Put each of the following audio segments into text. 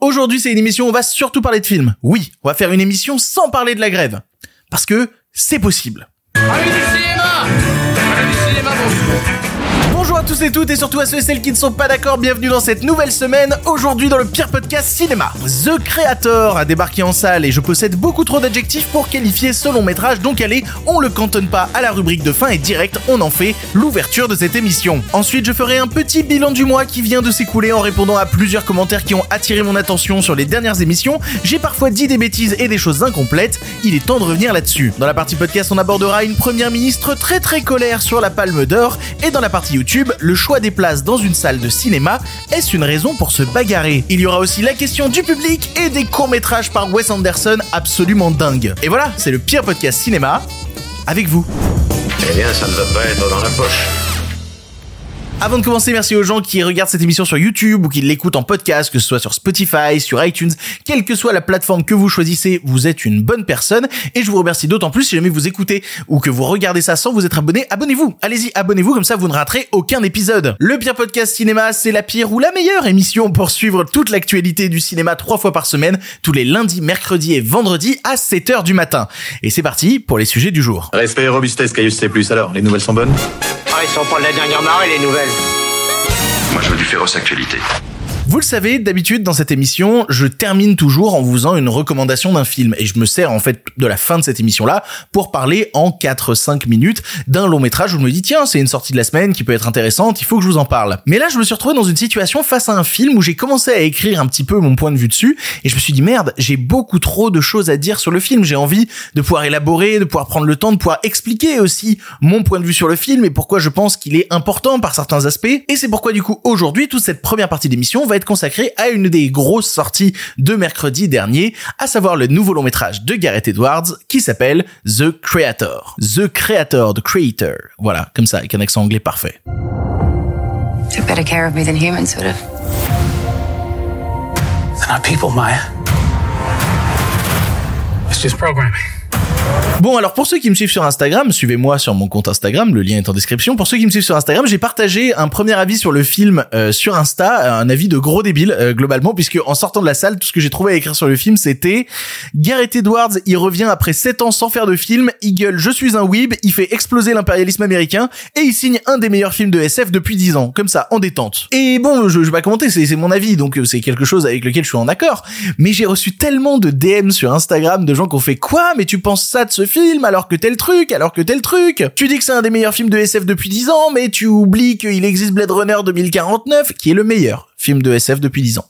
Aujourd'hui, c'est une émission où on va surtout parler de films. Oui, on va faire une émission sans parler de la grève. Parce que c'est possible. À tous et toutes et surtout à ceux et celles qui ne sont pas d'accord, bienvenue dans cette nouvelle semaine, aujourd'hui dans le pire podcast cinéma. The Creator a débarqué en salle et je possède beaucoup trop d'adjectifs pour qualifier ce long métrage, donc allez, on le cantonne pas à la rubrique de fin et direct, on en fait l'ouverture de cette émission. Ensuite, je ferai un petit bilan du mois qui vient de s'écouler en répondant à plusieurs commentaires qui ont attiré mon attention sur les dernières émissions. J'ai parfois dit des bêtises et des choses incomplètes, il est temps de revenir là-dessus. Dans la partie podcast, on abordera une première ministre très très colère sur la palme d'or et dans la partie YouTube, le choix des places dans une salle de cinéma, est-ce une raison pour se bagarrer? Il y aura aussi la question du public et des courts-métrages par Wes Anderson absolument dingues. Et voilà, c'est le pire podcast cinéma avec vous. Eh bien, ça ne va pas être dans la poche. Avant de commencer, merci aux gens qui regardent cette émission sur YouTube ou qui l'écoutent en podcast, que ce soit sur Spotify, sur iTunes, quelle que soit la plateforme que vous choisissez, vous êtes une bonne personne et je vous remercie d'autant plus si jamais vous écoutez ou que vous regardez ça sans vous être abonné, abonnez-vous. Allez-y, abonnez-vous comme ça vous ne raterez aucun épisode. Le pire podcast cinéma, c'est la pire ou la meilleure émission pour suivre toute l'actualité du cinéma trois fois par semaine, tous les lundis, mercredis et vendredis à 7h du matin. Et c'est parti pour les sujets du jour. Respect robustesse, Caius C+. Alors, les nouvelles sont bonnes? Ils sont pas de la dernière marée, les nouvelles Moi, je veux du féroce actualité. Vous le savez, d'habitude dans cette émission, je termine toujours en vous faisant une recommandation d'un film. Et je me sers en fait de la fin de cette émission-là pour parler en 4-5 minutes d'un long métrage où je me dis tiens, c'est une sortie de la semaine qui peut être intéressante, il faut que je vous en parle. Mais là, je me suis retrouvé dans une situation face à un film où j'ai commencé à écrire un petit peu mon point de vue dessus et je me suis dit merde, j'ai beaucoup trop de choses à dire sur le film, j'ai envie de pouvoir élaborer, de pouvoir prendre le temps de pouvoir expliquer aussi mon point de vue sur le film et pourquoi je pense qu'il est important par certains aspects. Et c'est pourquoi du coup aujourd'hui toute cette première partie d'émission va être consacrée à une des grosses sorties de mercredi dernier, à savoir le nouveau long métrage de Gareth Edwards qui s'appelle The Creator. The Creator, The Creator. Voilà, comme ça, avec un accent anglais parfait. Took better care of me than humans would have. They're not people, Maya. It's just programming. Bon, alors pour ceux qui me suivent sur Instagram, suivez-moi sur mon compte Instagram, le lien est en description. Pour ceux qui me suivent sur Instagram, j'ai partagé un premier avis sur le film euh, sur Insta, un avis de gros débile euh, globalement, puisque en sortant de la salle, tout ce que j'ai trouvé à écrire sur le film, c'était Gareth Edwards, il revient après 7 ans sans faire de film, il gueule je suis un weeb, il fait exploser l'impérialisme américain et il signe un des meilleurs films de SF depuis 10 ans, comme ça, en détente. Et bon, je, je vais pas commenter, c'est c'est mon avis, donc euh, c'est quelque chose avec lequel je suis en accord. Mais j'ai reçu tellement de DM sur Instagram de gens qui ont fait quoi, mais tu penses ça de ce film alors que tel truc, alors que tel truc. Tu dis que c'est un des meilleurs films de SF depuis 10 ans, mais tu oublies qu'il existe Blade Runner 2049, qui est le meilleur film de SF depuis 10 ans.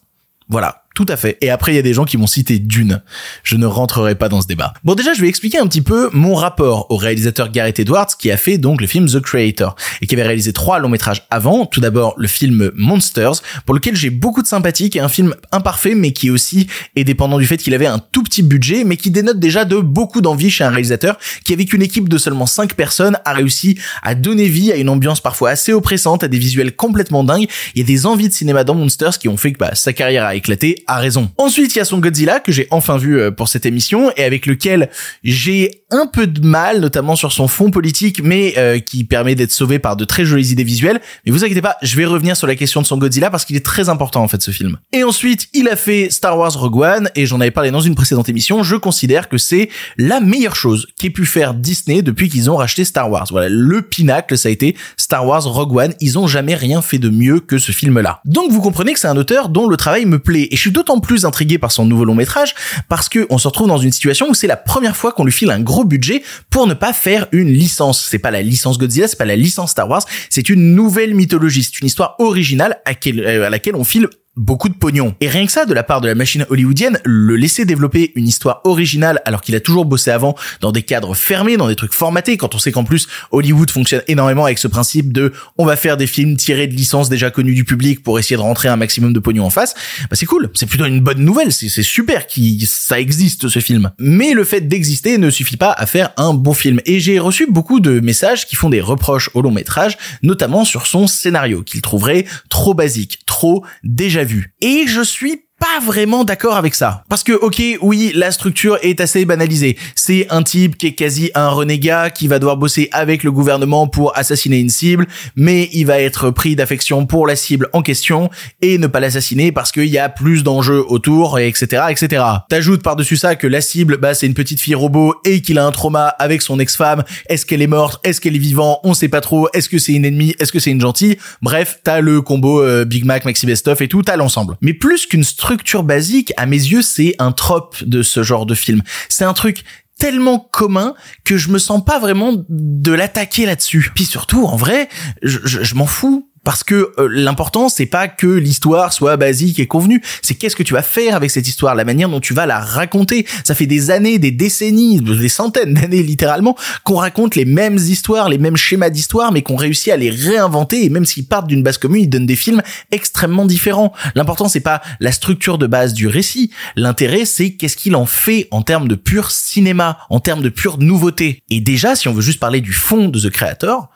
Voilà, tout à fait. Et après, il y a des gens qui m'ont cité Dune. Je ne rentrerai pas dans ce débat. Bon, déjà, je vais expliquer un petit peu mon rapport au réalisateur Gareth Edwards, qui a fait donc le film The Creator, et qui avait réalisé trois longs métrages avant. Tout d'abord, le film Monsters, pour lequel j'ai beaucoup de sympathie, qui est un film imparfait, mais qui aussi est dépendant du fait qu'il avait un tout petit budget, mais qui dénote déjà de beaucoup d'envie chez un réalisateur, qui avec une équipe de seulement cinq personnes a réussi à donner vie à une ambiance parfois assez oppressante, à des visuels complètement dingues. Il y a des envies de cinéma dans Monsters qui ont fait que bah, sa carrière a éclaté a raison. Ensuite, il y a son Godzilla que j'ai enfin vu euh, pour cette émission et avec lequel j'ai un peu de mal, notamment sur son fond politique, mais euh, qui permet d'être sauvé par de très jolies idées visuelles. Mais vous inquiétez pas, je vais revenir sur la question de son Godzilla parce qu'il est très important en fait ce film. Et ensuite, il a fait Star Wars Rogue One et j'en avais parlé dans une précédente émission. Je considère que c'est la meilleure chose qu'ait pu faire Disney depuis qu'ils ont racheté Star Wars. Voilà, le pinacle, ça a été Star Wars Rogue One. Ils ont jamais rien fait de mieux que ce film-là. Donc vous comprenez que c'est un auteur dont le travail me plaît et je suis d'autant plus intrigué par son nouveau long métrage parce que on se retrouve dans une situation où c'est la première fois qu'on lui file un gros budget pour ne pas faire une licence. C'est pas la licence Godzilla, c'est pas la licence Star Wars, c'est une nouvelle mythologie, c'est une histoire originale à, euh, à laquelle on file beaucoup de pognon. Et rien que ça, de la part de la machine hollywoodienne, le laisser développer une histoire originale alors qu'il a toujours bossé avant dans des cadres fermés, dans des trucs formatés, quand on sait qu'en plus Hollywood fonctionne énormément avec ce principe de on va faire des films tirés de licences déjà connues du public pour essayer de rentrer un maximum de pognon en face, bah c'est cool, c'est plutôt une bonne nouvelle, c'est super qui ça existe ce film. Mais le fait d'exister ne suffit pas à faire un bon film. Et j'ai reçu beaucoup de messages qui font des reproches au long métrage, notamment sur son scénario, qu'il trouverait trop basique, trop déjà vu. Et je suis pas vraiment d'accord avec ça. Parce que, ok, oui, la structure est assez banalisée. C'est un type qui est quasi un renégat, qui va devoir bosser avec le gouvernement pour assassiner une cible, mais il va être pris d'affection pour la cible en question et ne pas l'assassiner parce qu'il y a plus d'enjeux autour, etc., etc. T'ajoutes par-dessus ça que la cible, bah, c'est une petite fille robot et qu'il a un trauma avec son ex-femme. Est-ce qu'elle est morte? Est-ce qu'elle est vivante? On sait pas trop. Est-ce que c'est une ennemie? Est-ce que c'est une gentille? Bref, t'as le combo euh, Big Mac, Maxi Best-of et tout, t'as l'ensemble. Mais plus qu'une structure basique, à mes yeux, c'est un trope de ce genre de film. C'est un truc tellement commun que je me sens pas vraiment de l'attaquer là-dessus. Puis surtout, en vrai, je- je m'en fous. Parce que euh, l'important c'est pas que l'histoire soit basique et convenue, c'est qu'est-ce que tu vas faire avec cette histoire, la manière dont tu vas la raconter. Ça fait des années, des décennies, des centaines d'années littéralement qu'on raconte les mêmes histoires, les mêmes schémas d'histoire, mais qu'on réussit à les réinventer et même s'ils partent d'une base commune, ils donnent des films extrêmement différents. L'important c'est pas la structure de base du récit, l'intérêt c'est qu'est-ce qu'il en fait en termes de pur cinéma, en termes de pure nouveauté. Et déjà, si on veut juste parler du fond de The Creator,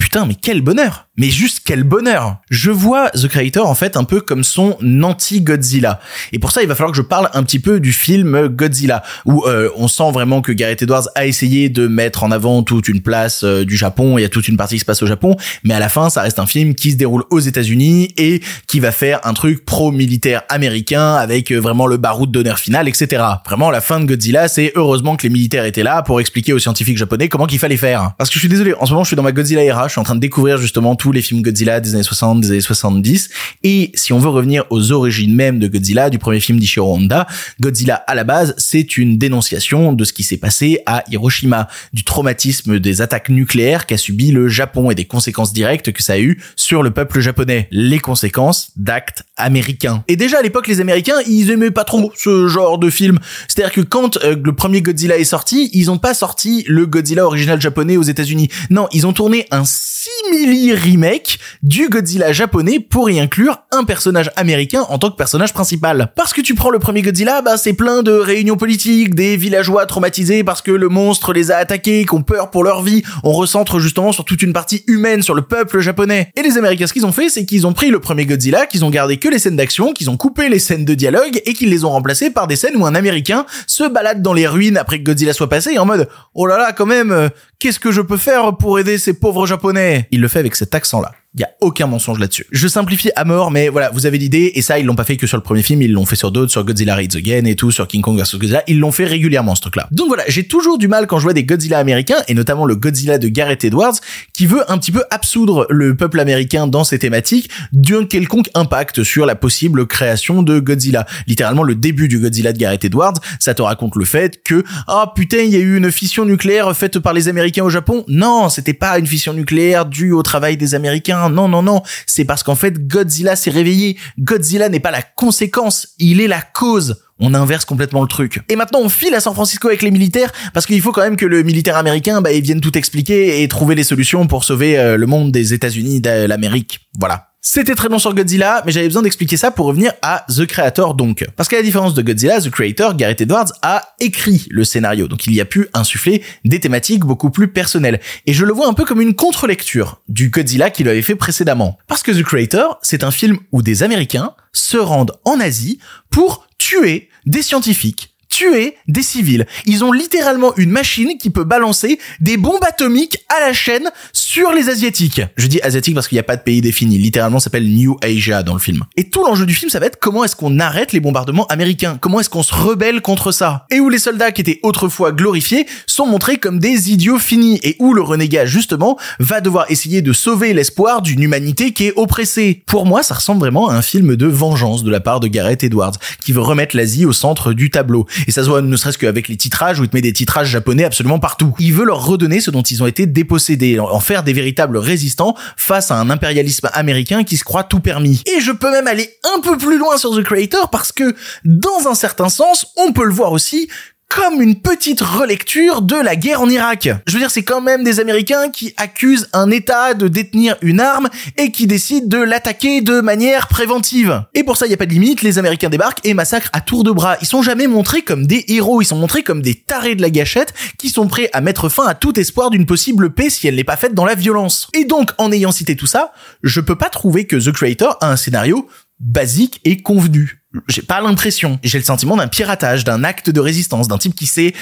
Putain, mais quel bonheur Mais juste quel bonheur Je vois The Creator en fait un peu comme son anti-Godzilla. Et pour ça, il va falloir que je parle un petit peu du film Godzilla, où euh, on sent vraiment que Gareth Edwards a essayé de mettre en avant toute une place euh, du Japon, il y a toute une partie qui se passe au Japon, mais à la fin, ça reste un film qui se déroule aux États-Unis et qui va faire un truc pro-militaire américain avec euh, vraiment le baroud d'honneur final, etc. Vraiment, la fin de Godzilla, c'est heureusement que les militaires étaient là pour expliquer aux scientifiques japonais comment qu'il fallait faire. Parce que je suis désolé, en ce moment, je suis dans ma Godzilla era, je suis en train de découvrir justement tous les films Godzilla des années 60, des années 70. Et si on veut revenir aux origines même de Godzilla, du premier film d'Ishiro Honda, Godzilla à la base, c'est une dénonciation de ce qui s'est passé à Hiroshima, du traumatisme des attaques nucléaires qu'a subi le Japon et des conséquences directes que ça a eu sur le peuple japonais. Les conséquences d'actes américains. Et déjà à l'époque, les Américains, ils aimaient pas trop ce genre de film. C'est-à-dire que quand euh, le premier Godzilla est sorti, ils ont pas sorti le Godzilla original japonais aux États-Unis. Non, ils ont tourné un simili remake du Godzilla japonais pour y inclure un personnage américain en tant que personnage principal. Parce que tu prends le premier Godzilla, bah c'est plein de réunions politiques, des villageois traumatisés parce que le monstre les a attaqués, qui ont peur pour leur vie. On recentre justement sur toute une partie humaine, sur le peuple japonais. Et les Américains, ce qu'ils ont fait, c'est qu'ils ont pris le premier Godzilla, qu'ils ont gardé que les scènes d'action, qu'ils ont coupé les scènes de dialogue et qu'ils les ont remplacées par des scènes où un Américain se balade dans les ruines après que Godzilla soit passé en mode oh là là quand même euh, qu'est-ce que je peux faire pour aider ces pauvres japonais? Il le fait avec cet accent là. Il y a aucun mensonge là-dessus. Je simplifie à mort, mais voilà, vous avez l'idée, et ça, ils l'ont pas fait que sur le premier film, ils l'ont fait sur d'autres, sur Godzilla Raids Again et tout, sur King Kong vs Godzilla, ils l'ont fait régulièrement, ce truc-là. Donc voilà, j'ai toujours du mal quand je vois des Godzilla américains, et notamment le Godzilla de Gareth Edwards, qui veut un petit peu absoudre le peuple américain dans ses thématiques d'un quelconque impact sur la possible création de Godzilla. Littéralement, le début du Godzilla de Gareth Edwards, ça te raconte le fait que, ah putain, il y a eu une fission nucléaire faite par les Américains au Japon. Non, c'était pas une fission nucléaire due au travail des Américains. Non, non, non. C'est parce qu'en fait, Godzilla s'est réveillé. Godzilla n'est pas la conséquence, il est la cause. On inverse complètement le truc. Et maintenant, on file à San Francisco avec les militaires, parce qu'il faut quand même que le militaire américain, bah, il vienne tout expliquer et trouver les solutions pour sauver euh, le monde des États-Unis, de l'Amérique. Voilà. C'était très long sur Godzilla, mais j'avais besoin d'expliquer ça pour revenir à The Creator donc. Parce qu'à la différence de Godzilla, The Creator, Gareth Edwards a écrit le scénario, donc il y a pu insuffler des thématiques beaucoup plus personnelles. Et je le vois un peu comme une contre-lecture du Godzilla qu'il avait fait précédemment. Parce que The Creator, c'est un film où des Américains se rendent en Asie pour tuer des scientifiques tuer des civils. Ils ont littéralement une machine qui peut balancer des bombes atomiques à la chaîne sur les asiatiques. Je dis asiatique parce qu'il n'y a pas de pays défini. Littéralement, ça s'appelle New Asia dans le film. Et tout l'enjeu du film, ça va être comment est-ce qu'on arrête les bombardements américains? Comment est-ce qu'on se rebelle contre ça? Et où les soldats qui étaient autrefois glorifiés sont montrés comme des idiots finis et où le renégat, justement, va devoir essayer de sauver l'espoir d'une humanité qui est oppressée. Pour moi, ça ressemble vraiment à un film de vengeance de la part de Gareth Edwards, qui veut remettre l'Asie au centre du tableau. Et ça se voit ne serait-ce qu'avec les titrages où il te met des titrages japonais absolument partout. Il veut leur redonner ce dont ils ont été dépossédés, en faire des véritables résistants face à un impérialisme américain qui se croit tout permis. Et je peux même aller un peu plus loin sur The Creator parce que, dans un certain sens, on peut le voir aussi comme une petite relecture de la guerre en Irak. Je veux dire, c'est quand même des Américains qui accusent un État de détenir une arme et qui décident de l'attaquer de manière préventive. Et pour ça, il y a pas de limite, les Américains débarquent et massacrent à tour de bras. Ils sont jamais montrés comme des héros, ils sont montrés comme des tarés de la gâchette qui sont prêts à mettre fin à tout espoir d'une possible paix si elle n'est pas faite dans la violence. Et donc, en ayant cité tout ça, je peux pas trouver que The Creator a un scénario basique et convenu. J'ai pas l'impression. J'ai le sentiment d'un piratage, d'un acte de résistance, d'un type qui s'est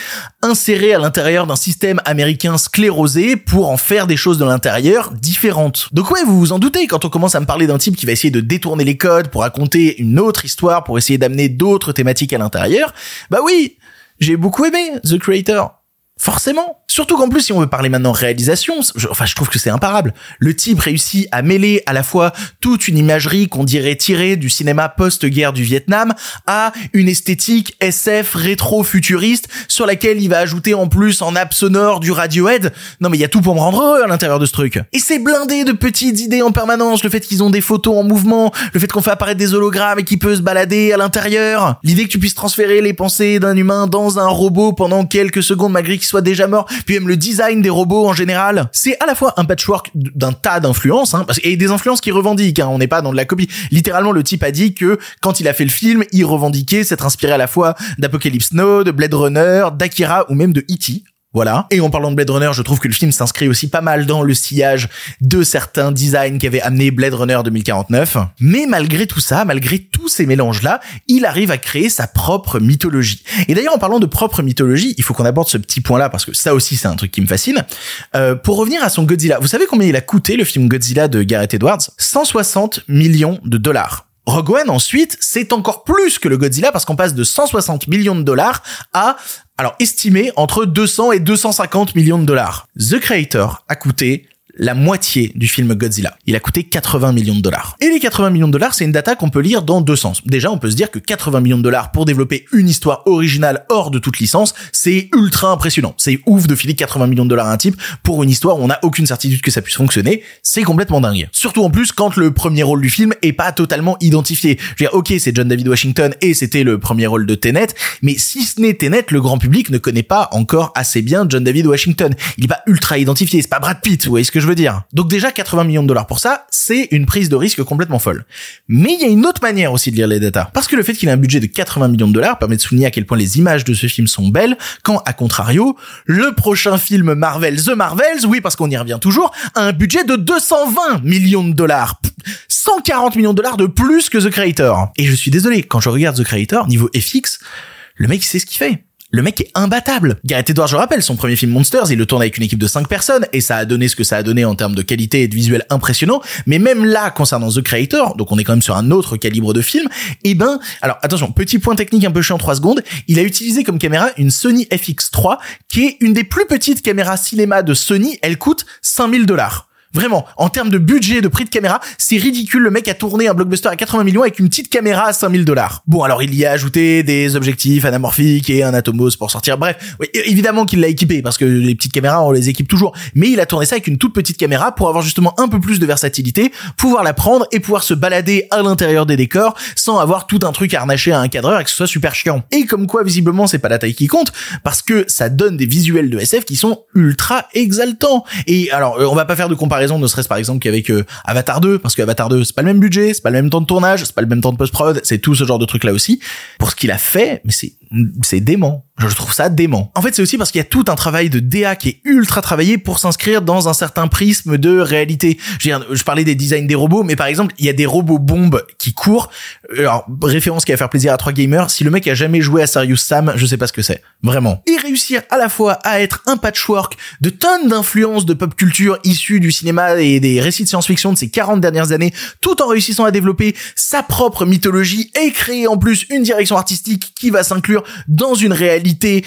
inséré à l'intérieur d'un système américain sclérosé pour en faire des choses de l'intérieur différentes. Donc ouais, vous vous en doutez, quand on commence à me parler d'un type qui va essayer de détourner les codes pour raconter une autre histoire, pour essayer d'amener d'autres thématiques à l'intérieur, bah oui, j'ai beaucoup aimé The Creator. Forcément. Surtout qu'en plus, si on veut parler maintenant réalisation, je, enfin, je trouve que c'est imparable. Le type réussit à mêler à la fois toute une imagerie qu'on dirait tirée du cinéma post-guerre du Vietnam à une esthétique SF rétro-futuriste sur laquelle il va ajouter en plus en nappe sonore du Radiohead. Non, mais il y a tout pour me rendre heureux à l'intérieur de ce truc. Et c'est blindé de petites idées en permanence. Le fait qu'ils ont des photos en mouvement, le fait qu'on fait apparaître des hologrammes et qu'il peut se balader à l'intérieur. L'idée que tu puisses transférer les pensées d'un humain dans un robot pendant quelques secondes malgré qu'il soit déjà mort puis même le design des robots en général. C'est à la fois un patchwork d'un tas d'influences, hein, et des influences qui revendiquent, hein, on n'est pas dans de la copie. Littéralement, le type a dit que quand il a fait le film, il revendiquait s'être inspiré à la fois d'Apocalypse Now, de Blade Runner, d'Akira ou même de E.T. Voilà. Et en parlant de Blade Runner, je trouve que le film s'inscrit aussi pas mal dans le sillage de certains designs qui avaient amené Blade Runner 2049. Mais malgré tout ça, malgré tous ces mélanges-là, il arrive à créer sa propre mythologie. Et d'ailleurs, en parlant de propre mythologie, il faut qu'on aborde ce petit point-là parce que ça aussi, c'est un truc qui me fascine. Euh, pour revenir à son Godzilla, vous savez combien il a coûté le film Godzilla de Gareth Edwards? 160 millions de dollars. Rogue One ensuite, c'est encore plus que le Godzilla parce qu'on passe de 160 millions de dollars à alors estimé entre 200 et 250 millions de dollars. The Creator a coûté la moitié du film Godzilla. Il a coûté 80 millions de dollars. Et les 80 millions de dollars, c'est une data qu'on peut lire dans deux sens. Déjà, on peut se dire que 80 millions de dollars pour développer une histoire originale hors de toute licence, c'est ultra impressionnant. C'est ouf de filer 80 millions de dollars à un type pour une histoire où on n'a aucune certitude que ça puisse fonctionner. C'est complètement dingue. Surtout en plus quand le premier rôle du film est pas totalement identifié. Je veux dire, ok, c'est John David Washington et c'était le premier rôle de Tenet, mais si ce n'est Tenet, le grand public ne connaît pas encore assez bien John David Washington. Il est pas ultra identifié, c'est pas Brad Pitt, vous voyez ce que je veux dire. Donc déjà 80 millions de dollars pour ça, c'est une prise de risque complètement folle. Mais il y a une autre manière aussi de lire les datas. Parce que le fait qu'il ait un budget de 80 millions de dollars permet de souligner à quel point les images de ce film sont belles, quand à contrario, le prochain film Marvel, The Marvels, oui parce qu'on y revient toujours, a un budget de 220 millions de dollars. 140 millions de dollars de plus que The Creator. Et je suis désolé, quand je regarde The Creator, niveau FX, le mec sait ce qu'il fait le mec est imbattable. Gareth Edwards, je rappelle, son premier film Monsters, il le tourne avec une équipe de 5 personnes et ça a donné ce que ça a donné en termes de qualité et de visuel impressionnant. Mais même là, concernant The Creator, donc on est quand même sur un autre calibre de film, eh ben, alors attention, petit point technique un peu chiant 3 secondes, il a utilisé comme caméra une Sony FX3 qui est une des plus petites caméras cinéma de Sony, elle coûte 5000 dollars. Vraiment, en termes de budget, de prix de caméra, c'est ridicule. Le mec a tourné un blockbuster à 80 millions avec une petite caméra à 5000 dollars. Bon, alors il y a ajouté des objectifs anamorphiques et un Atomos pour sortir. Bref, oui, évidemment qu'il l'a équipé parce que les petites caméras, on les équipe toujours. Mais il a tourné ça avec une toute petite caméra pour avoir justement un peu plus de versatilité, pouvoir la prendre et pouvoir se balader à l'intérieur des décors sans avoir tout un truc harnaché à un cadreur et que ce soit super chiant. Et comme quoi, visiblement, c'est pas la taille qui compte parce que ça donne des visuels de SF qui sont ultra exaltants. Et alors, euh, on va pas faire de comparaison ne serait-ce par exemple qu'avec euh, Avatar 2, parce que Avatar 2, c'est pas le même budget, c'est pas le même temps de tournage, c'est pas le même temps de post-prod, c'est tout ce genre de trucs là aussi. Pour ce qu'il a fait, mais c'est c'est dément. Je trouve ça dément. En fait, c'est aussi parce qu'il y a tout un travail de DA qui est ultra travaillé pour s'inscrire dans un certain prisme de réalité. Je, je parlais des designs des robots, mais par exemple, il y a des robots bombes qui courent. Alors, référence qui va faire plaisir à trois gamers. Si le mec a jamais joué à Serious Sam, je sais pas ce que c'est. Vraiment. Et réussir à la fois à être un patchwork de tonnes d'influences de pop culture issues du cinéma et des récits de science-fiction de ces 40 dernières années, tout en réussissant à développer sa propre mythologie et créer en plus une direction artistique qui va s'inclure dans une réalité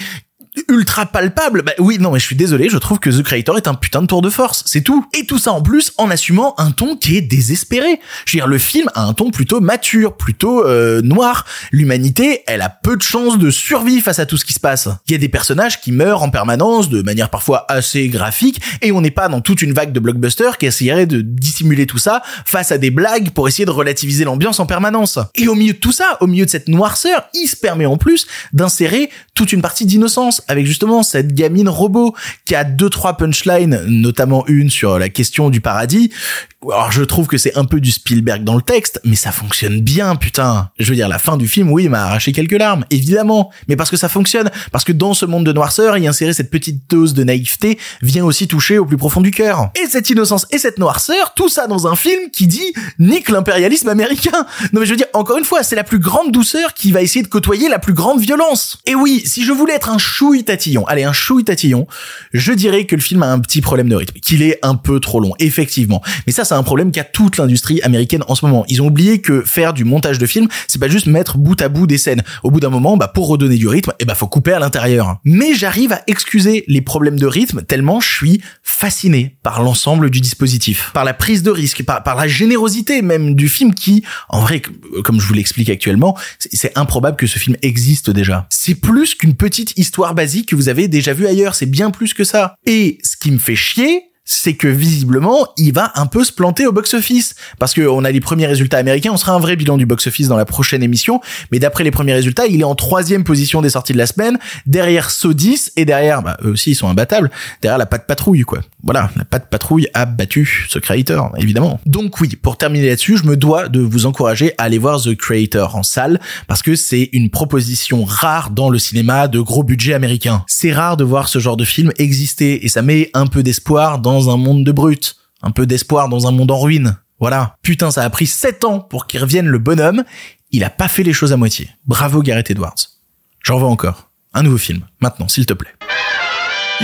ultra palpable. Bah oui, non, mais je suis désolé, je trouve que The Creator est un putain de tour de force, c'est tout. Et tout ça en plus en assumant un ton qui est désespéré. Je veux dire, le film a un ton plutôt mature, plutôt euh, noir. L'humanité, elle a peu de chances de survie face à tout ce qui se passe. Il y a des personnages qui meurent en permanence de manière parfois assez graphique et on n'est pas dans toute une vague de blockbusters qui essayerait de dissimuler tout ça face à des blagues pour essayer de relativiser l'ambiance en permanence. Et au milieu de tout ça, au milieu de cette noirceur, il se permet en plus d'insérer toute une partie d'innocence avec justement cette gamine robot qui a deux trois punchlines, notamment une sur la question du paradis. Alors je trouve que c'est un peu du Spielberg dans le texte, mais ça fonctionne bien, putain. Je veux dire, la fin du film, oui, m'a arraché quelques larmes, évidemment, mais parce que ça fonctionne, parce que dans ce monde de noirceur, y insérer cette petite dose de naïveté vient aussi toucher au plus profond du cœur. Et cette innocence et cette noirceur, tout ça dans un film qui dit nique l'impérialisme américain. Non mais je veux dire, encore une fois, c'est la plus grande douceur qui va essayer de côtoyer la plus grande violence. Et oui, si je voulais être un chouille tatillon, allez, un chouille tatillon, je dirais que le film a un petit problème de rythme, qu'il est un peu trop long, effectivement. Mais ça, c'est un problème qu'a toute l'industrie américaine en ce moment. Ils ont oublié que faire du montage de film, c'est pas juste mettre bout à bout des scènes. Au bout d'un moment, bah, pour redonner du rythme, eh bah, faut couper à l'intérieur. Mais j'arrive à excuser les problèmes de rythme tellement je suis fasciné par l'ensemble du dispositif, par la prise de risque, par, par la générosité même du film qui, en vrai, comme je vous l'explique actuellement, c'est improbable que ce film existe déjà. C'est plus qu'une petite histoire basique que vous avez déjà vue ailleurs, c'est bien plus que ça. Et ce qui me fait chier, c'est que visiblement, il va un peu se planter au box-office. Parce qu'on a les premiers résultats américains, on sera un vrai bilan du box-office dans la prochaine émission, mais d'après les premiers résultats, il est en troisième position des sorties de la semaine, derrière Saw 10, et derrière, bah, eux aussi, ils sont imbattables, derrière la patte patrouille, quoi. Voilà, la patte patrouille a battu ce Creator, évidemment. Donc oui, pour terminer là-dessus, je me dois de vous encourager à aller voir The Creator en salle, parce que c'est une proposition rare dans le cinéma de gros budget américain. C'est rare de voir ce genre de film exister, et ça met un peu d'espoir dans un monde de brutes, un peu d'espoir dans un monde en ruine. Voilà. Putain, ça a pris 7 ans pour qu'il revienne le bonhomme. Il a pas fait les choses à moitié. Bravo Gareth Edwards. J'en veux encore. Un nouveau film. Maintenant, s'il te plaît.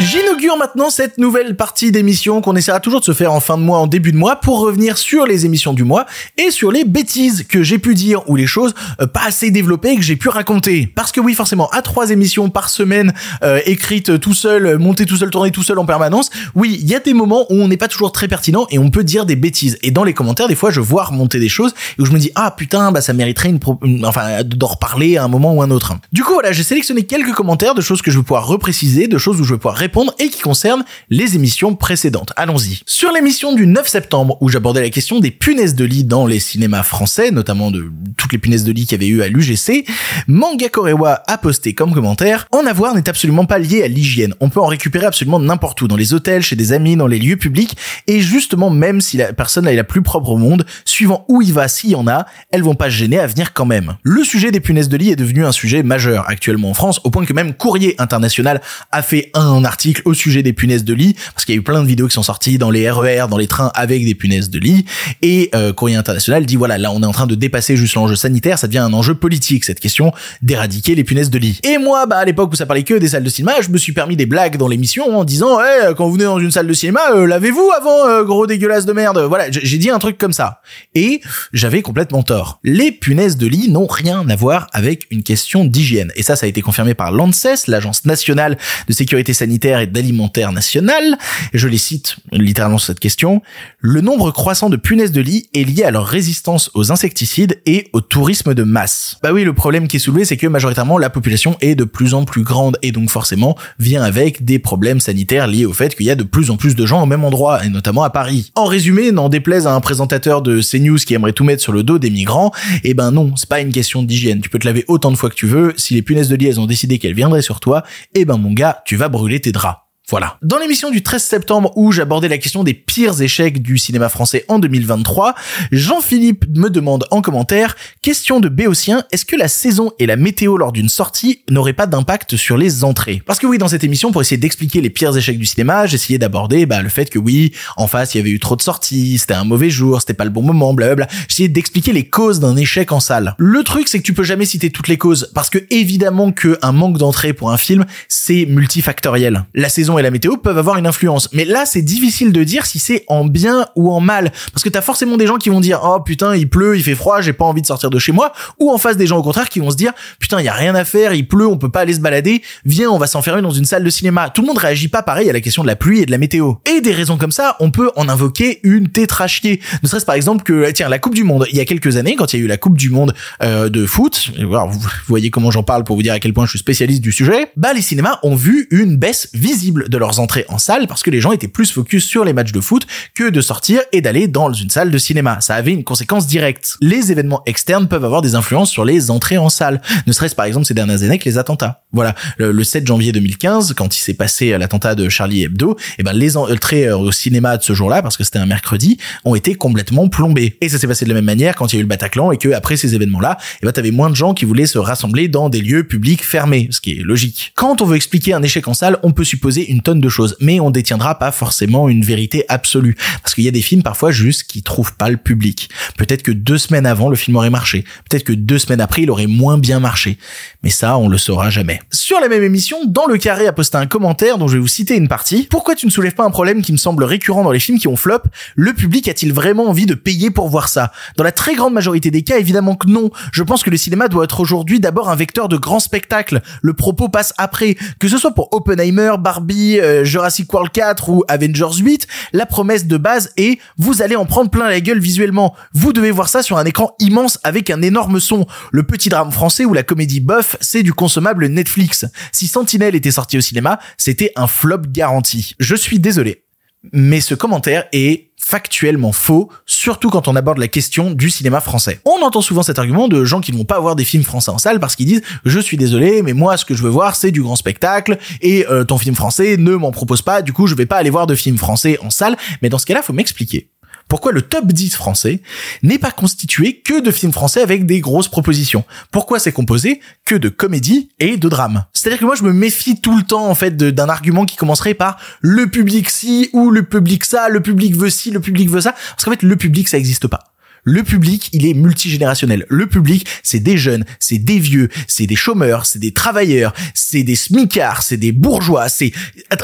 J'inaugure maintenant cette nouvelle partie d'émission qu'on essaiera toujours de se faire en fin de mois, en début de mois, pour revenir sur les émissions du mois et sur les bêtises que j'ai pu dire ou les choses euh, pas assez développées que j'ai pu raconter. Parce que oui, forcément, à trois émissions par semaine, euh, écrites tout seul, montées tout seul, tournées tout seul en permanence, oui, il y a des moments où on n'est pas toujours très pertinent et on peut dire des bêtises. Et dans les commentaires, des fois, je vois remonter des choses et où je me dis, ah putain, bah ça mériterait une, pro- enfin, d'en reparler à un moment ou un autre. Du coup, voilà, j'ai sélectionné quelques commentaires de choses que je vais pouvoir repréciser, de choses où je vais pouvoir et qui concernent les émissions précédentes. Allons-y. Sur l'émission du 9 septembre où j'abordais la question des punaises de lit dans les cinémas français, notamment de toutes les punaises de lit qu'il y avait eu à l'UGC, Manga Korewa a posté comme commentaire En avoir n'est absolument pas lié à l'hygiène. On peut en récupérer absolument n'importe où, dans les hôtels, chez des amis, dans les lieux publics, et justement même si la personne est la plus propre au monde, suivant où il va, s'il y en a, elles vont pas se gêner à venir quand même. Le sujet des punaises de lit est devenu un sujet majeur actuellement en France, au point que même Courrier International a fait un article au sujet des punaises de lit, parce qu'il y a eu plein de vidéos qui sont sorties dans les RER, dans les trains avec des punaises de lit, et euh, Courrier International dit voilà, là on est en train de dépasser juste l'enjeu sanitaire, ça devient un enjeu politique, cette question d'éradiquer les punaises de lit. Et moi, bah à l'époque où ça parlait que des salles de cinéma, je me suis permis des blagues dans l'émission en disant ouais, quand vous venez dans une salle de cinéma, euh, lavez-vous avant, euh, gros dégueulasse de merde. Voilà, j'ai dit un truc comme ça. Et j'avais complètement tort. Les punaises de lit n'ont rien à voir avec une question d'hygiène. Et ça, ça a été confirmé par l'ANSES, l'Agence nationale de sécurité sanitaire et d'alimentaire nationale. Je les cite littéralement sur cette question. Le nombre croissant de punaises de lit est lié à leur résistance aux insecticides et au tourisme de masse. Bah oui, le problème qui est soulevé, c'est que majoritairement la population est de plus en plus grande et donc forcément vient avec des problèmes sanitaires liés au fait qu'il y a de plus en plus de gens au même endroit et notamment à Paris. En résumé, n'en déplaise à un présentateur de CNews qui aimerait tout mettre sur le dos des migrants, eh ben non, c'est pas une question d'hygiène. Tu peux te laver autant de fois que tu veux. Si les punaises de lit elles ont décidé qu'elles viendraient sur toi, eh ben mon gars, tu vas brûler tes draps. Voilà. Dans l'émission du 13 septembre où j'abordais la question des pires échecs du cinéma français en 2023, Jean-Philippe me demande en commentaire, question de Béotien, est-ce que la saison et la météo lors d'une sortie n'auraient pas d'impact sur les entrées? Parce que oui, dans cette émission, pour essayer d'expliquer les pires échecs du cinéma, j'essayais d'aborder bah, le fait que oui, en face, il y avait eu trop de sorties, c'était un mauvais jour, c'était pas le bon moment, blablabla. J'essayais d'expliquer les causes d'un échec en salle. Le truc, c'est que tu peux jamais citer toutes les causes, parce que évidemment que un manque d'entrée pour un film, c'est multifactoriel. La saison et la météo peuvent avoir une influence. Mais là, c'est difficile de dire si c'est en bien ou en mal. Parce que t'as forcément des gens qui vont dire, oh putain, il pleut, il fait froid, j'ai pas envie de sortir de chez moi. Ou en face des gens au contraire qui vont se dire, putain, y a rien à faire, il pleut, on peut pas aller se balader, viens, on va s'enfermer dans une salle de cinéma. Tout le monde réagit pas pareil à la question de la pluie et de la météo. Et des raisons comme ça, on peut en invoquer une tétrachier. Ne serait-ce par exemple que, tiens, la Coupe du Monde, il y a quelques années, quand il y a eu la Coupe du Monde euh, de foot, vous voyez comment j'en parle pour vous dire à quel point je suis spécialiste du sujet, bah les cinémas ont vu une baisse visible de leurs entrées en salle parce que les gens étaient plus focus sur les matchs de foot que de sortir et d'aller dans une salle de cinéma. Ça avait une conséquence directe. Les événements externes peuvent avoir des influences sur les entrées en salle, ne serait-ce par exemple ces dernières années que les attentats. Voilà, le, le 7 janvier 2015, quand il s'est passé euh, l'attentat de Charlie Hebdo, et ben les entrées euh, au cinéma de ce jour-là, parce que c'était un mercredi, ont été complètement plombées. Et ça s'est passé de la même manière quand il y a eu le Bataclan et que après ces événements-là, et ben t'avais moins de gens qui voulaient se rassembler dans des lieux publics fermés, ce qui est logique. Quand on veut expliquer un échec en salle, on peut supposer une tonne de choses, mais on détiendra pas forcément une vérité absolue, parce qu'il y a des films parfois juste qui trouvent pas le public. Peut-être que deux semaines avant le film aurait marché, peut-être que deux semaines après il aurait moins bien marché, mais ça on le saura jamais. Sur la même émission, dans le carré a posté un commentaire dont je vais vous citer une partie. Pourquoi tu ne soulèves pas un problème qui me semble récurrent dans les films qui ont flop? Le public a-t-il vraiment envie de payer pour voir ça? Dans la très grande majorité des cas, évidemment que non. Je pense que le cinéma doit être aujourd'hui d'abord un vecteur de grands spectacles. Le propos passe après. Que ce soit pour Oppenheimer, Barbie, euh, Jurassic World 4 ou Avengers 8, la promesse de base est vous allez en prendre plein la gueule visuellement. Vous devez voir ça sur un écran immense avec un énorme son. Le petit drame français ou la comédie bof, c'est du consommable Netflix Netflix. Si Sentinelle était sorti au cinéma, c'était un flop garanti. Je suis désolé. Mais ce commentaire est factuellement faux, surtout quand on aborde la question du cinéma français. On entend souvent cet argument de gens qui ne vont pas voir des films français en salle parce qu'ils disent je suis désolé mais moi ce que je veux voir c'est du grand spectacle et euh, ton film français ne m'en propose pas du coup je vais pas aller voir de films français en salle mais dans ce cas-là faut m'expliquer pourquoi le top 10 français n'est pas constitué que de films français avec des grosses propositions? Pourquoi c'est composé que de comédie et de drame C'est-à-dire que moi je me méfie tout le temps en fait d'un argument qui commencerait par le public ci ou le public ça, le public veut ci, le public veut ça, parce qu'en fait le public ça existe pas. Le public, il est multigénérationnel. Le public, c'est des jeunes, c'est des vieux, c'est des chômeurs, c'est des travailleurs, c'est des smicards, c'est des bourgeois, c'est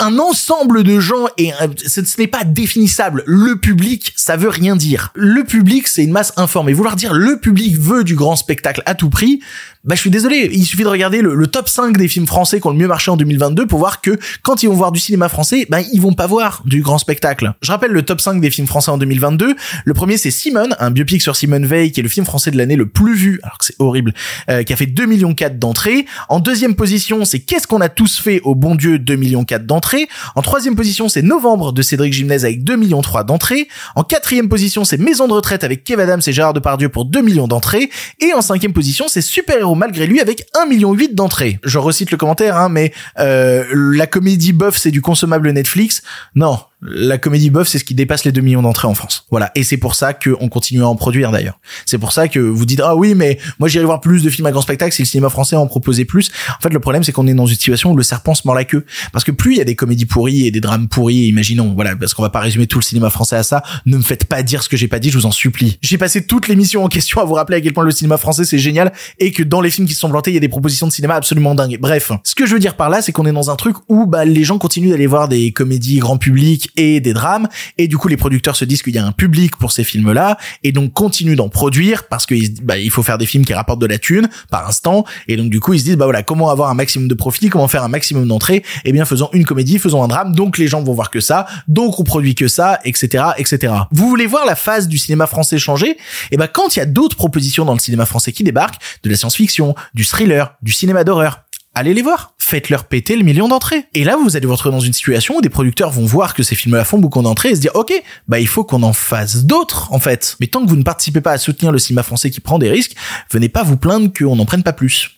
un ensemble de gens et ce, n'est pas définissable. Le public, ça veut rien dire. Le public, c'est une masse informée. Vouloir dire le public veut du grand spectacle à tout prix, bah je suis désolé, il suffit de regarder le, top 5 des films français qui ont le mieux marché en 2022 pour voir que quand ils vont voir du cinéma français, bah ils vont pas voir du grand spectacle. Je rappelle le top 5 des films français en 2022. Le premier c'est Simone, un biopic sur Simone Veil qui est le film français de l'année le plus vu, alors que c'est horrible, euh, qui a fait 2 millions 4 d'entrées. En deuxième position, c'est Qu'est-ce qu'on a tous fait au bon Dieu 2 millions 4 d'entrées. En troisième position, c'est Novembre de Cédric Gimnez avec 2 millions 3 d'entrées. En quatrième position, c'est Maison de retraite avec Kev Adams et Gérard Depardieu pour 2 millions d'entrées. Et en cinquième position, c'est Super Héros malgré lui avec 1,8 million d'entrées. Je recite le commentaire, hein, mais euh, la comédie bof, c'est du consommable Netflix. Non, la comédie bof, c'est ce qui dépasse les 2 millions d'entrées en France. Voilà. Et c'est pour ça qu'on continue à en produire d'ailleurs. C'est pour ça que vous dites, ah oui, mais moi j'irai voir plus de films à grand spectacle si le cinéma français en proposait plus. En fait, le problème, c'est qu'on est dans une situation où le serpent se mord la queue. Parce que plus il y a des comédies pourries et des drames pourris, imaginons, voilà, parce qu'on va pas résumer tout le cinéma français à ça, ne me faites pas dire ce que j'ai pas dit, je vous en supplie. J'ai passé toute l'émission en question à vous rappeler à quel point le cinéma français c'est génial et que dans les films qui se sont plantés, il y a des propositions de cinéma absolument dingues. Bref. Ce que je veux dire par là, c'est qu'on est dans un truc où, bah, les gens continuent d'aller voir des comédies grand public et des drames. Et du coup les producteurs se disent qu'il y a un public pour ces films là et donc continuent d'en produire parce que bah, il faut faire des films qui rapportent de la thune par instant et donc du coup ils se disent bah voilà comment avoir un maximum de profit comment faire un maximum d'entrées? Eh bien faisons une comédie faisons un drame. Donc les gens vont voir que ça. Donc on produit que ça etc etc vous voulez voir la phase du cinéma français changer? Eh ben quand il y a d'autres propositions dans le cinéma français qui débarquent de la science-fiction du thriller du cinéma d'horreur allez les voir. Faites-leur péter le million d'entrées. Et là, vous allez vous retrouver dans une situation où des producteurs vont voir que ces films-là font beaucoup d'entrées et se dire, OK, bah, il faut qu'on en fasse d'autres, en fait. Mais tant que vous ne participez pas à soutenir le cinéma français qui prend des risques, venez pas vous plaindre qu'on n'en prenne pas plus.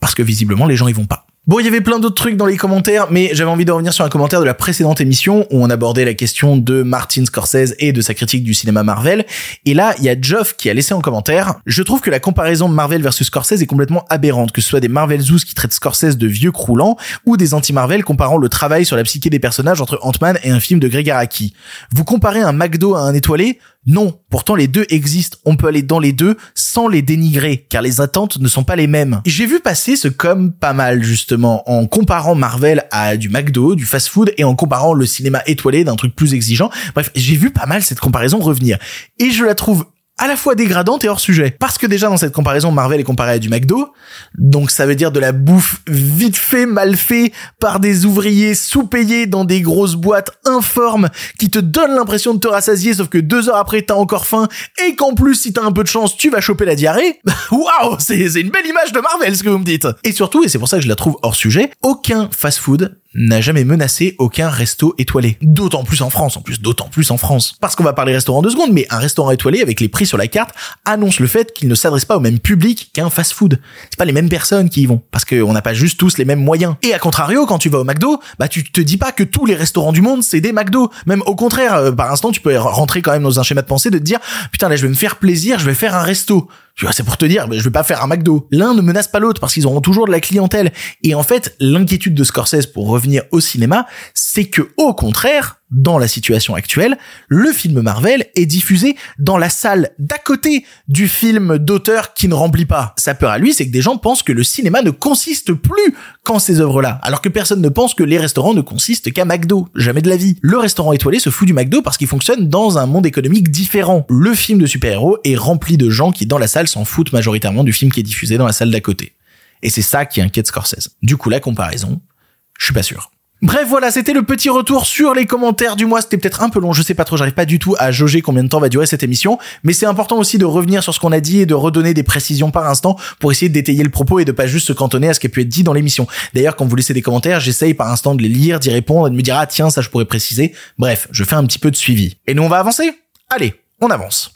Parce que visiblement, les gens y vont pas. Bon, il y avait plein d'autres trucs dans les commentaires, mais j'avais envie de revenir sur un commentaire de la précédente émission où on abordait la question de Martin Scorsese et de sa critique du cinéma Marvel. Et là, il y a Geoff qui a laissé en commentaire Je trouve que la comparaison Marvel versus Scorsese est complètement aberrante, que ce soit des Marvel Zoos qui traitent Scorsese de vieux croulant ou des anti-Marvel comparant le travail sur la psyché des personnages entre Ant-Man et un film de Greg Araki. Vous comparez un McDo à un étoilé? Non, pourtant les deux existent. On peut aller dans les deux sans les dénigrer, car les attentes ne sont pas les mêmes. J'ai vu passer ce comme pas mal justement en comparant Marvel à du McDo, du fast-food, et en comparant le cinéma étoilé d'un truc plus exigeant. Bref, j'ai vu pas mal cette comparaison revenir. Et je la trouve à la fois dégradante et hors sujet. Parce que déjà dans cette comparaison, Marvel est comparé à du McDo, donc ça veut dire de la bouffe vite fait, mal fait, par des ouvriers sous-payés dans des grosses boîtes informes qui te donnent l'impression de te rassasier, sauf que deux heures après t'as encore faim, et qu'en plus si t'as un peu de chance tu vas choper la diarrhée. Waouh, c'est une belle image de Marvel ce que vous me dites. Et surtout, et c'est pour ça que je la trouve hors sujet, aucun fast-food n'a jamais menacé aucun resto étoilé. D'autant plus en France, en plus, d'autant plus en France. Parce qu'on va parler restaurant deux secondes, mais un restaurant étoilé avec les prix sur la carte annonce le fait qu'il ne s'adresse pas au même public qu'un fast-food. C'est pas les mêmes personnes qui y vont, parce qu'on n'a pas juste tous les mêmes moyens. Et à contrario, quand tu vas au McDo, bah tu te dis pas que tous les restaurants du monde c'est des McDo. Même au contraire, euh, par instant, tu peux rentrer quand même dans un schéma de pensée de te dire, putain là je vais me faire plaisir, je vais faire un resto. Tu vois, c'est pour te dire, je vais pas faire un McDo. L'un ne menace pas l'autre parce qu'ils auront toujours de la clientèle. Et en fait, l'inquiétude de Scorsese pour revenir au cinéma, c'est que au contraire, dans la situation actuelle, le film Marvel est diffusé dans la salle d'à côté du film d'auteur qui ne remplit pas. Sa peur à lui, c'est que des gens pensent que le cinéma ne consiste plus qu'en ces œuvres-là, alors que personne ne pense que les restaurants ne consistent qu'à McDo. Jamais de la vie. Le restaurant étoilé se fout du McDo parce qu'il fonctionne dans un monde économique différent. Le film de super-héros est rempli de gens qui, dans la salle, s'en foutent majoritairement du film qui est diffusé dans la salle d'à côté. Et c'est ça qui inquiète Scorsese. Du coup, la comparaison, je suis pas sûr. Bref, voilà, c'était le petit retour sur les commentaires du mois. C'était peut-être un peu long, je sais pas trop, j'arrive pas du tout à jauger combien de temps va durer cette émission, mais c'est important aussi de revenir sur ce qu'on a dit et de redonner des précisions par instant pour essayer d'étayer le propos et de pas juste se cantonner à ce qui a pu être dit dans l'émission. D'ailleurs, quand vous laissez des commentaires, j'essaye par instant de les lire, d'y répondre et de me dire ah tiens, ça je pourrais préciser. Bref, je fais un petit peu de suivi. Et nous on va avancer? Allez, on avance.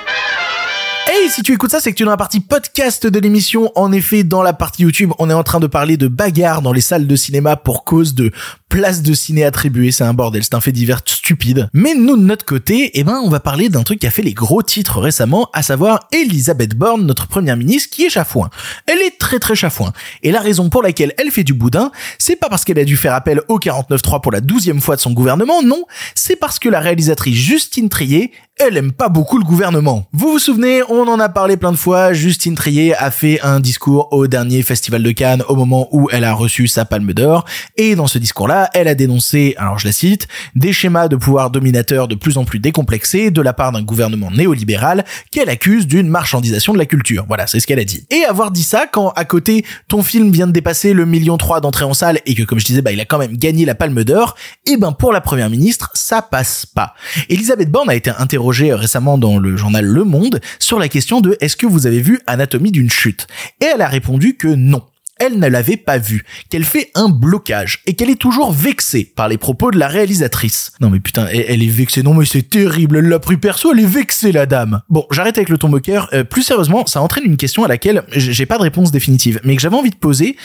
Hey, si tu écoutes ça, c'est que tu es dans la partie podcast de l'émission. En effet, dans la partie YouTube, on est en train de parler de bagarres dans les salles de cinéma pour cause de places de ciné attribuées. C'est un bordel, c'est un fait divers stupide. Mais nous, de notre côté, eh ben, on va parler d'un truc qui a fait les gros titres récemment, à savoir Elisabeth Borne, notre première ministre, qui est chafouin. Elle est très très chafouin. Et la raison pour laquelle elle fait du boudin, c'est pas parce qu'elle a dû faire appel au 49.3 pour la douzième fois de son gouvernement, non. C'est parce que la réalisatrice Justine Trier elle aime pas beaucoup le gouvernement. Vous vous souvenez, on en a parlé plein de fois, Justine Trier a fait un discours au dernier festival de Cannes au moment où elle a reçu sa palme d'or, et dans ce discours-là, elle a dénoncé, alors je la cite, des schémas de pouvoir dominateur de plus en plus décomplexés de la part d'un gouvernement néolibéral qu'elle accuse d'une marchandisation de la culture. Voilà, c'est ce qu'elle a dit. Et avoir dit ça quand à côté ton film vient de dépasser le million 3 d'entrées en salle et que comme je disais, bah il a quand même gagné la palme d'or, et eh ben pour la première ministre, ça passe pas. Elisabeth Borne a été interrogée récemment dans le journal Le Monde sur la question de est-ce que vous avez vu Anatomie d'une chute? Et elle a répondu que non elle ne l'avait pas vu, qu'elle fait un blocage et qu'elle est toujours vexée par les propos de la réalisatrice. Non mais putain, elle, est vexée, non mais c'est terrible, l'a pris perso, elle est vexée la dame. Bon, j'arrête avec le ton moqueur, euh, plus sérieusement, ça entraîne une question à laquelle j'ai pas de réponse définitive, mais que j'avais envie de poser,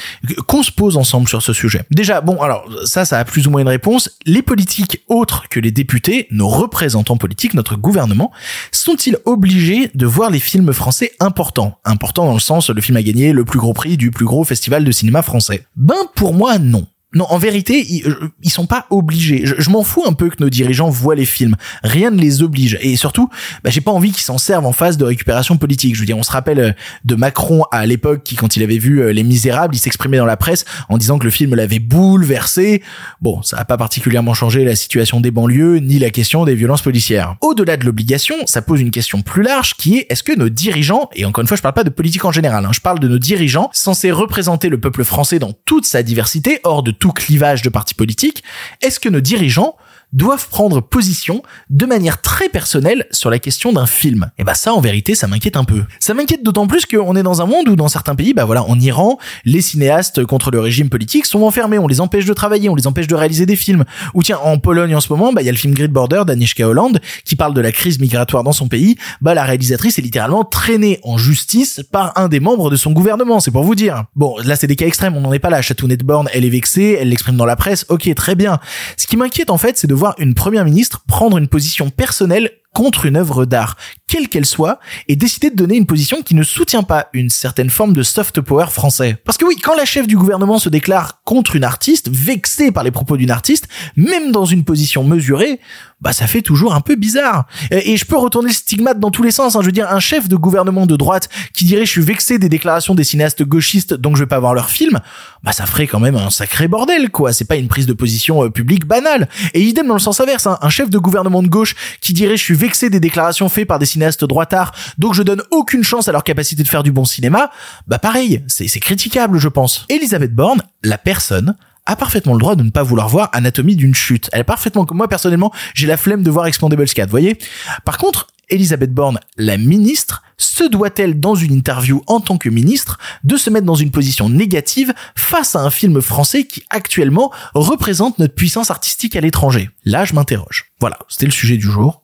qu'on se pose ensemble sur ce sujet. Déjà, bon, alors ça, ça a plus ou moins une réponse. Les politiques autres que les députés, nos représentants politiques, notre gouvernement, sont-ils obligés de voir les films français importants? Importants dans le sens, le film a gagné le plus gros prix du plus gros festival de cinéma français. Ben pour moi non. Non, en vérité, ils, euh, ils sont pas obligés. Je, m'en fous un peu que nos dirigeants voient les films. Rien ne les oblige. Et surtout, bah, j'ai pas envie qu'ils s'en servent en phase de récupération politique. Je veux dire, on se rappelle euh, de Macron à l'époque qui, quand il avait vu euh, Les Misérables, il s'exprimait dans la presse en disant que le film l'avait bouleversé. Bon, ça a pas particulièrement changé la situation des banlieues ni la question des violences policières. Au-delà de l'obligation, ça pose une question plus large qui est est-ce que nos dirigeants, et encore une fois, je parle pas de politique en général, hein, je parle de nos dirigeants censés représenter le peuple français dans toute sa diversité, hors de tout clivage de partis politiques, est-ce que nos dirigeants doivent prendre position de manière très personnelle sur la question d'un film. Et bah ça, en vérité, ça m'inquiète un peu. Ça m'inquiète d'autant plus qu'on est dans un monde où dans certains pays, bah voilà, en Iran, les cinéastes contre le régime politique sont enfermés, on les empêche de travailler, on les empêche de réaliser des films. Ou tiens, en Pologne en ce moment, bah il y a le film Grid Border d'Anishka Holland qui parle de la crise migratoire dans son pays. Bah la réalisatrice est littéralement traînée en justice par un des membres de son gouvernement, c'est pour vous dire. Bon, là c'est des cas extrêmes, on n'en est pas là. Chatounette Born, elle est vexée, elle l'exprime dans la presse. Ok, très bien. Ce qui m'inquiète en fait, c'est de voir une première ministre prendre une position personnelle contre une œuvre d'art, quelle qu'elle soit, et décider de donner une position qui ne soutient pas une certaine forme de soft power français. Parce que oui, quand la chef du gouvernement se déclare contre une artiste, vexée par les propos d'une artiste, même dans une position mesurée, bah ça fait toujours un peu bizarre. Et, je peux retourner le stigmate dans tous les sens. Hein. Je veux dire, un chef de gouvernement de droite qui dirait je suis vexé des déclarations des cinéastes gauchistes, donc je vais pas voir leur film, bah ça ferait quand même un sacré bordel, quoi. C'est pas une prise de position euh, publique banale. Et idem dans le sens inverse, hein. un chef de gouvernement de gauche qui dirait je suis vexé des déclarations faites par des cinéastes droitards, donc je donne aucune chance à leur capacité de faire du bon cinéma, bah pareil, c'est critiquable, je pense. Elisabeth Borne, la personne, a parfaitement le droit de ne pas vouloir voir Anatomie d'une chute. Elle est parfaitement moi personnellement, j'ai la flemme de voir Expandables 4, voyez. Par contre, Elisabeth Borne, la ministre, se doit-elle dans une interview en tant que ministre de se mettre dans une position négative face à un film français qui actuellement représente notre puissance artistique à l'étranger? Là, je m'interroge. Voilà, c'était le sujet du jour.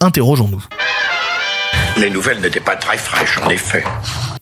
Interrogeons-nous. Les nouvelles n'étaient pas très fraîches, en effet.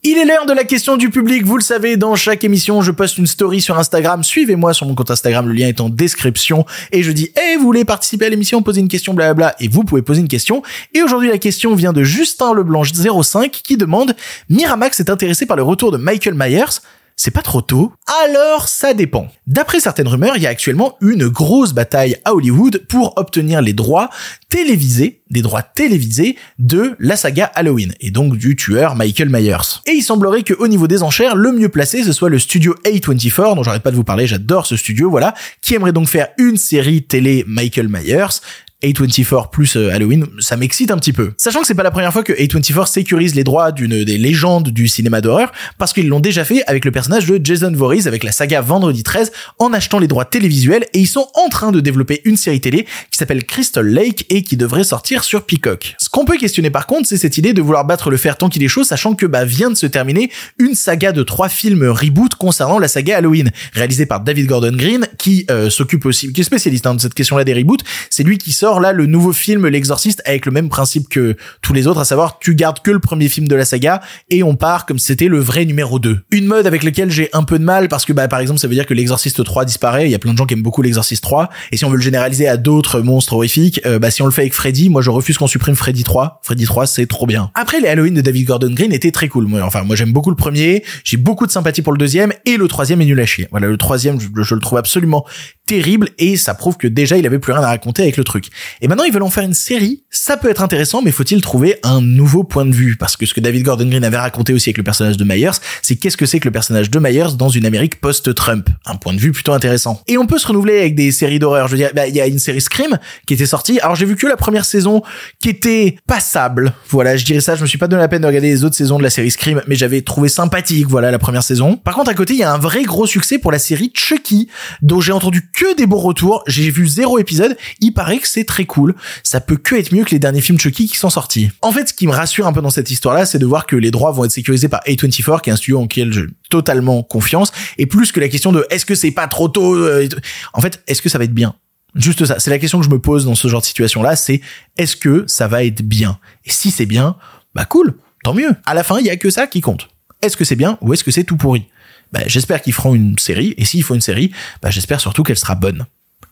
Il est l'heure de la question du public. Vous le savez, dans chaque émission, je poste une story sur Instagram. Suivez-moi sur mon compte Instagram. Le lien est en description. Et je dis, hey, vous voulez participer à l'émission, poser une question, blablabla. Et vous pouvez poser une question. Et aujourd'hui, la question vient de Justin Leblanche 05 qui demande, Miramax est intéressé par le retour de Michael Myers. C'est pas trop tôt Alors ça dépend. D'après certaines rumeurs, il y a actuellement une grosse bataille à Hollywood pour obtenir les droits télévisés, des droits télévisés de la saga Halloween, et donc du tueur Michael Myers. Et il semblerait que au niveau des enchères, le mieux placé, ce soit le studio A24, dont j'arrête pas de vous parler, j'adore ce studio, voilà, qui aimerait donc faire une série télé Michael Myers, A24 plus euh, Halloween, ça m'excite un petit peu. Sachant que c'est pas la première fois que A24 sécurise les droits d'une des légendes du cinéma d'horreur, parce qu'ils l'ont déjà fait avec le personnage de Jason Voorhees avec la saga Vendredi 13, en achetant les droits télévisuels, et ils sont en train de développer une série télé qui s'appelle Crystal Lake et qui devrait sortir sur Peacock. Ce qu'on peut questionner par contre, c'est cette idée de vouloir battre le fer tant qu'il est chaud, sachant que bah vient de se terminer une saga de trois films reboot concernant la saga Halloween, réalisée par David Gordon Green, qui euh, s'occupe aussi, qui est spécialiste hein, de cette question-là des reboots. C'est lui qui sort là le nouveau film L'Exorciste avec le même principe que tous les autres, à savoir tu gardes que le premier film de la saga et on part comme c'était le vrai numéro 2. Une mode avec laquelle j'ai un peu de mal parce que bah par exemple ça veut dire que l'Exorciste 3 disparaît, il y a plein de gens qui aiment beaucoup l'Exorciste 3 et si on veut le généraliser à d'autres monstres horrifiques, euh, bah si on le fait avec Freddy, moi je refuse qu'on supprime Freddy 3. Freddy 3 c'est trop bien. Après les Halloween de David Gordon Green étaient très cool. Enfin moi j'aime beaucoup le premier, j'ai beaucoup de sympathie pour le deuxième et le troisième est nul à chier. Voilà le troisième je, je le trouve absolument terrible et ça prouve que déjà il avait plus rien à raconter avec le truc. Et maintenant ils veulent en faire une série, ça peut être intéressant mais faut-il trouver un nouveau point de vue? Parce que ce que David Gordon Green avait raconté aussi avec le personnage de Myers, c'est qu'est-ce que c'est que le personnage de Myers dans une Amérique post-Trump, un point de vue plutôt intéressant. Et on peut se renouveler avec des séries d'horreur, je veux dire, bah, il y a une série Scream qui était sortie. Alors j'ai vu que la première saison qui était passable. Voilà, je dirais ça, je me suis pas donné la peine de regarder les autres saisons de la série Scream, mais j'avais trouvé sympathique voilà la première saison. Par contre à côté, il y a un vrai gros succès pour la série Chucky dont j'ai entendu que des bons retours. J'ai vu zéro épisode. Il paraît que c'est très cool. Ça peut que être mieux que les derniers films Chucky qui sont sortis. En fait, ce qui me rassure un peu dans cette histoire-là, c'est de voir que les droits vont être sécurisés par A24, qui est un studio en lequel j'ai totalement confiance. Et plus que la question de est-ce que c'est pas trop tôt, euh, en fait, est-ce que ça va être bien? Juste ça. C'est la question que je me pose dans ce genre de situation-là, c'est est-ce que ça va être bien? Et si c'est bien, bah cool, tant mieux. À la fin, il y a que ça qui compte. Est-ce que c'est bien ou est-ce que c'est tout pourri? Bah, j'espère qu'ils feront une série, et s'ils font une série, bah, j'espère surtout qu'elle sera bonne.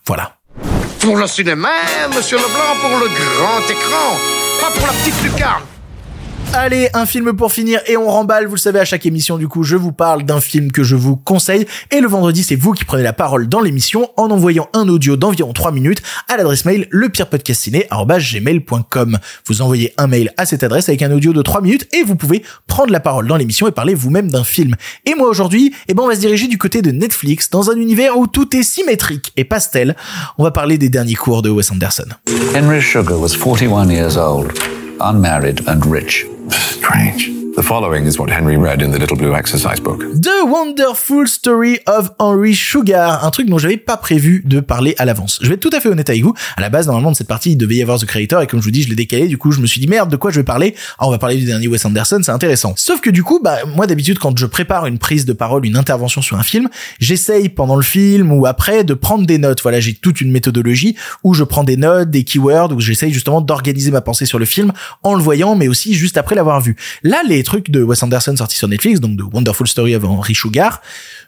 Voilà. Pour le cinéma, monsieur Leblanc, pour le grand écran, pas pour la petite lucarne. Allez, un film pour finir et on remballe. Vous le savez, à chaque émission, du coup, je vous parle d'un film que je vous conseille. Et le vendredi, c'est vous qui prenez la parole dans l'émission en envoyant un audio d'environ 3 minutes à l'adresse mail lepirepodcastciné.gmail.com. Vous envoyez un mail à cette adresse avec un audio de 3 minutes et vous pouvez prendre la parole dans l'émission et parler vous-même d'un film. Et moi, aujourd'hui, eh ben, on va se diriger du côté de Netflix dans un univers où tout est symétrique et pastel. On va parler des derniers cours de Wes Anderson. Henry Sugar was 41 years old, unmarried and rich. Strange. The following is what Henry read in the Little Blue Exercise Book. The Wonderful Story of Henry Sugar, un truc dont j'avais pas prévu de parler à l'avance. Je vais être tout à fait honnête avec vous. À la base, normalement, de cette partie, il devait y avoir The Creator, et comme je vous dis, je l'ai décalé, du coup, je me suis dit, merde, de quoi je vais parler? Ah, on va parler du dernier Wes Anderson, c'est intéressant. Sauf que du coup, bah, moi, d'habitude, quand je prépare une prise de parole, une intervention sur un film, j'essaye pendant le film ou après de prendre des notes. Voilà, j'ai toute une méthodologie où je prends des notes, des keywords, où j'essaye justement d'organiser ma pensée sur le film en le voyant, mais aussi juste après l'avoir vu. Là, les trucs de Wes Anderson sortis sur Netflix, donc de Wonderful Story of Henry Sugar,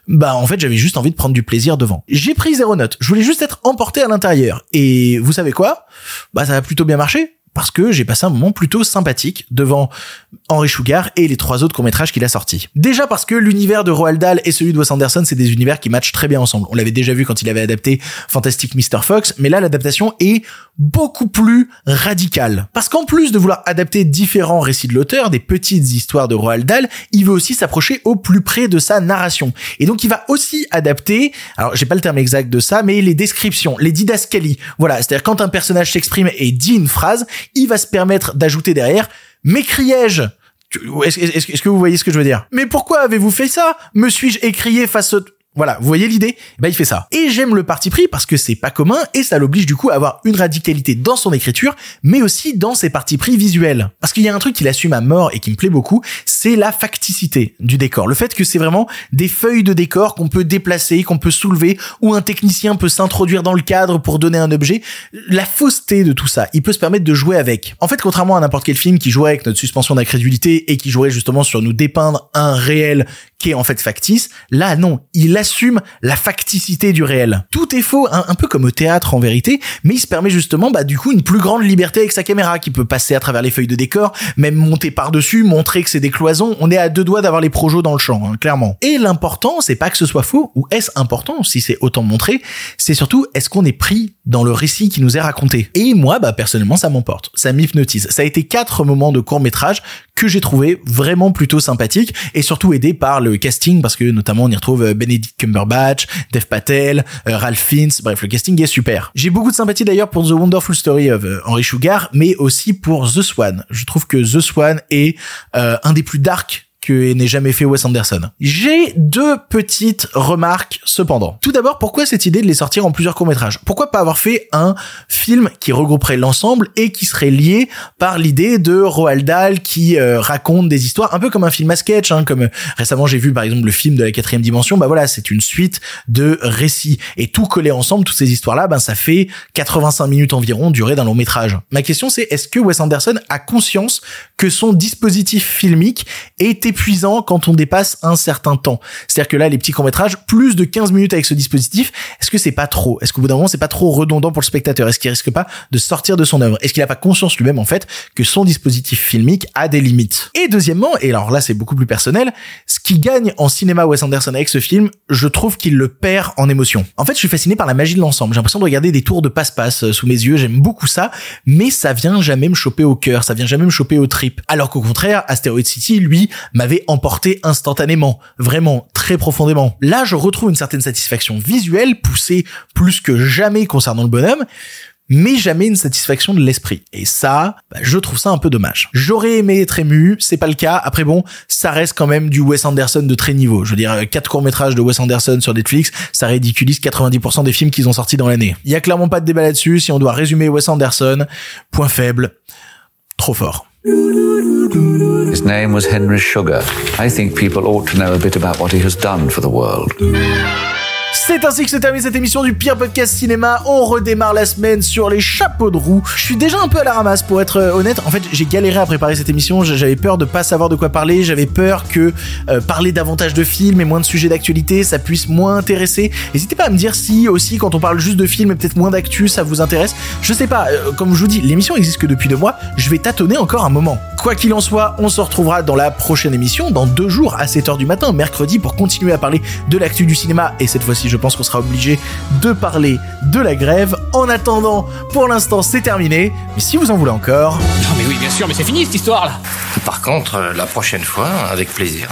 bah en fait j'avais juste envie de prendre du plaisir devant. J'ai pris zéro note, je voulais juste être emporté à l'intérieur. Et vous savez quoi? Bah ça a plutôt bien marché parce que j'ai passé un moment plutôt sympathique devant Henry Sugar et les trois autres courts-métrages qu'il a sortis. Déjà parce que l'univers de Roald Dahl et celui de Wes Anderson, c'est des univers qui matchent très bien ensemble. On l'avait déjà vu quand il avait adapté Fantastic Mr. Fox, mais là l'adaptation est beaucoup plus radicale. Parce qu'en plus de vouloir adapter différents récits de l'auteur, des petites histoires de Roald Dahl, il veut aussi s'approcher au plus près de sa narration. Et donc il va aussi adapter, alors j'ai pas le terme exact de ça, mais les descriptions, les didascalies. Voilà, c'est-à-dire quand un personnage s'exprime et dit une phrase, il va se permettre d'ajouter derrière. M'écriai-je Est-ce est-ce que vous voyez ce que je veux dire? Mais pourquoi avez-vous fait ça? Me suis-je écrié face au... Voilà, vous voyez l'idée? Bah il fait ça. Et j'aime le parti pris parce que c'est pas commun et ça l'oblige du coup à avoir une radicalité dans son écriture, mais aussi dans ses partis pris visuels. Parce qu'il y a un truc qu'il assume à mort et qui me plaît beaucoup, c'est la facticité du décor. Le fait que c'est vraiment des feuilles de décor qu'on peut déplacer, qu'on peut soulever, où un technicien peut s'introduire dans le cadre pour donner un objet. La fausseté de tout ça, il peut se permettre de jouer avec. En fait, contrairement à n'importe quel film qui jouerait avec notre suspension d'incrédulité et qui jouerait justement sur nous dépeindre un réel qui est en fait factice. Là, non, il assume la facticité du réel. Tout est faux, un, peu comme au théâtre en vérité, mais il se permet justement, bah, du coup, une plus grande liberté avec sa caméra, qui peut passer à travers les feuilles de décor, même monter par-dessus, montrer que c'est des cloisons. On est à deux doigts d'avoir les projos dans le champ, hein, clairement. Et l'important, c'est pas que ce soit faux, ou est-ce important, si c'est autant montré, c'est surtout, est-ce qu'on est pris dans le récit qui nous est raconté? Et moi, bah, personnellement, ça m'emporte. Ça m'hypnotise. Ça a été quatre moments de court métrage que j'ai trouvé vraiment plutôt sympathiques et surtout aidés par le casting parce que notamment on y retrouve euh, Benedict Cumberbatch, Dev Patel, euh, Ralph Fiennes, bref le casting est super. J'ai beaucoup de sympathie d'ailleurs pour The Wonderful Story of euh, Henry Sugar mais aussi pour The Swan. Je trouve que The Swan est un des plus dark que n'ait jamais fait Wes Anderson. J'ai deux petites remarques cependant. Tout d'abord, pourquoi cette idée de les sortir en plusieurs courts-métrages? Pourquoi pas avoir fait un film qui regrouperait l'ensemble et qui serait lié par l'idée de Roald Dahl qui euh, raconte des histoires un peu comme un film à sketch, hein, comme euh, récemment j'ai vu par exemple le film de la quatrième dimension, bah voilà, c'est une suite de récits et tout collé ensemble, toutes ces histoires-là, ben ça fait 85 minutes environ durée d'un long métrage. Ma question c'est est-ce que Wes Anderson a conscience que son dispositif filmique est épuisant quand on dépasse un certain temps. C'est-à-dire que là, les petits courts-métrages, plus de 15 minutes avec ce dispositif, est-ce que c'est pas trop? Est-ce qu'au bout d'un moment, c'est pas trop redondant pour le spectateur? Est-ce qu'il risque pas de sortir de son œuvre? Est-ce qu'il a pas conscience lui-même, en fait, que son dispositif filmique a des limites? Et deuxièmement, et alors là, c'est beaucoup plus personnel, ce qui gagne en cinéma Wes Anderson avec ce film, je trouve qu'il le perd en émotion. En fait, je suis fasciné par la magie de l'ensemble. J'ai l'impression de regarder des tours de passe-passe euh, sous mes yeux. J'aime beaucoup ça, mais ça vient jamais me choper au cœur, ça vient jamais me choper au trip. Alors qu'au contraire, Asteroid City, lui, m'avait emporté instantanément, vraiment très profondément. Là, je retrouve une certaine satisfaction visuelle poussée plus que jamais concernant le bonhomme, mais jamais une satisfaction de l'esprit. Et ça, bah, je trouve ça un peu dommage. J'aurais aimé être ému, c'est pas le cas. Après bon, ça reste quand même du Wes Anderson de très niveau. Je veux dire, quatre courts-métrages de Wes Anderson sur Netflix, ça ridiculise 90% des films qu'ils ont sortis dans l'année. Il y a clairement pas de débat là-dessus. Si on doit résumer Wes Anderson, point faible, trop fort. His name was Henry Sugar. I think people ought to know a bit about what he has done for the world. C'est ainsi que se termine cette émission du pire podcast cinéma. On redémarre la semaine sur les chapeaux de roue. Je suis déjà un peu à la ramasse pour être euh, honnête. En fait, j'ai galéré à préparer cette émission. J'avais peur de pas savoir de quoi parler. J'avais peur que euh, parler davantage de films et moins de sujets d'actualité, ça puisse moins intéresser. N'hésitez pas à me dire si aussi quand on parle juste de films et peut-être moins d'actu, ça vous intéresse. Je sais pas. euh, comme je vous dis, l'émission existe que depuis deux mois. Je vais tâtonner encore un moment. Quoi qu'il en soit, on se retrouvera dans la prochaine émission dans deux jours à 7h du matin, mercredi, pour continuer à parler de l'actu du cinéma. Et cette fois-ci, je pense qu'on sera obligé de parler de la grève. En attendant, pour l'instant, c'est terminé. Mais si vous en voulez encore, Non mais oui, bien sûr, mais c'est fini cette histoire là Par contre, euh, la prochaine fois, avec plaisir.